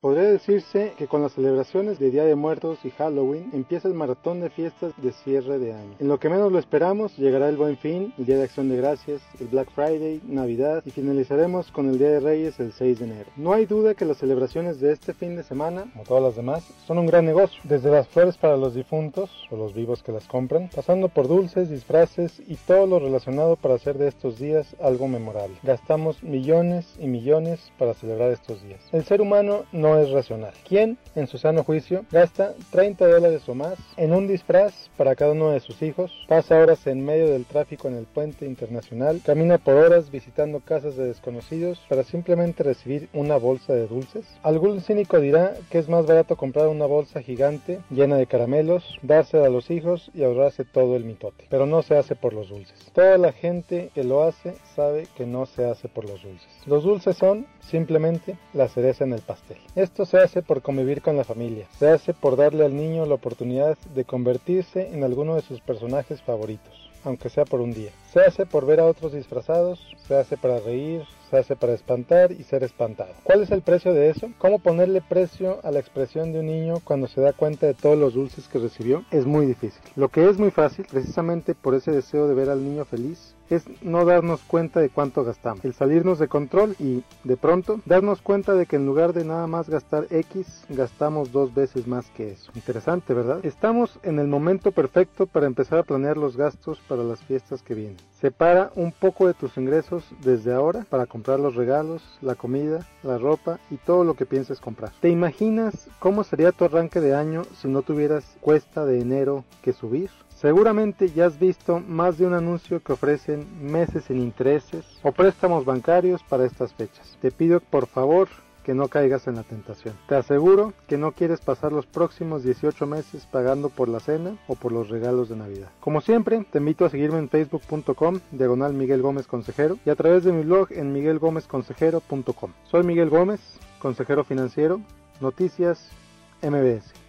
Podría decirse que con las celebraciones de Día de Muertos y Halloween empieza el maratón de fiestas de cierre de año. En lo que menos lo esperamos, llegará el Buen Fin, el Día de Acción de Gracias, el Black Friday, Navidad y finalizaremos con el Día de Reyes el 6 de enero. No hay duda que las celebraciones de este fin de semana, como todas las demás, son un gran negocio. Desde las flores para los difuntos o los vivos que las compran, pasando por dulces, disfraces y todo lo relacionado para hacer de estos días algo memorable. Gastamos millones y millones para celebrar estos días. El ser humano no es racional. ¿Quién, en su sano juicio, gasta 30 dólares o más en un disfraz para cada uno de sus hijos, pasa horas en medio del tráfico en el puente internacional, camina por horas visitando casas de desconocidos para simplemente recibir una bolsa de dulces? Algún cínico dirá que es más barato comprar una bolsa gigante llena de caramelos, dársela a los hijos y ahorrarse todo el mitote. Pero no se hace por los dulces. Toda la gente que lo hace sabe que no se hace por los dulces. Los dulces son simplemente la cereza en el pastel. Esto se hace por convivir con la familia, se hace por darle al niño la oportunidad de convertirse en alguno de sus personajes favoritos, aunque sea por un día. Se hace por ver a otros disfrazados, se hace para reír, se hace para espantar y ser espantado. ¿Cuál es el precio de eso? ¿Cómo ponerle precio a la expresión de un niño cuando se da cuenta de todos los dulces que recibió? Es muy difícil. Lo que es muy fácil, precisamente por ese deseo de ver al niño feliz, es no darnos cuenta de cuánto gastamos, el salirnos de control y, de pronto, darnos cuenta de que en lugar de nada más gastar X, gastamos dos veces más que eso. Interesante, ¿verdad? Estamos en el momento perfecto para empezar a planear los gastos para las fiestas que vienen. Separa un poco de tus ingresos desde ahora para comprar los regalos, la comida, la ropa y todo lo que pienses comprar. ¿Te imaginas cómo sería tu arranque de año si no tuvieras cuesta de enero que subir? Seguramente ya has visto más de un anuncio que ofrecen meses sin intereses o préstamos bancarios para estas fechas. Te pido por favor que no caigas en la tentación. Te aseguro que no quieres pasar los próximos 18 meses pagando por la cena o por los regalos de Navidad. Como siempre, te invito a seguirme en facebook.com, diagonal Miguel Gómez Consejero, y a través de mi blog en miguelgomezconsejero.com. Soy Miguel Gómez, consejero financiero, noticias MBS.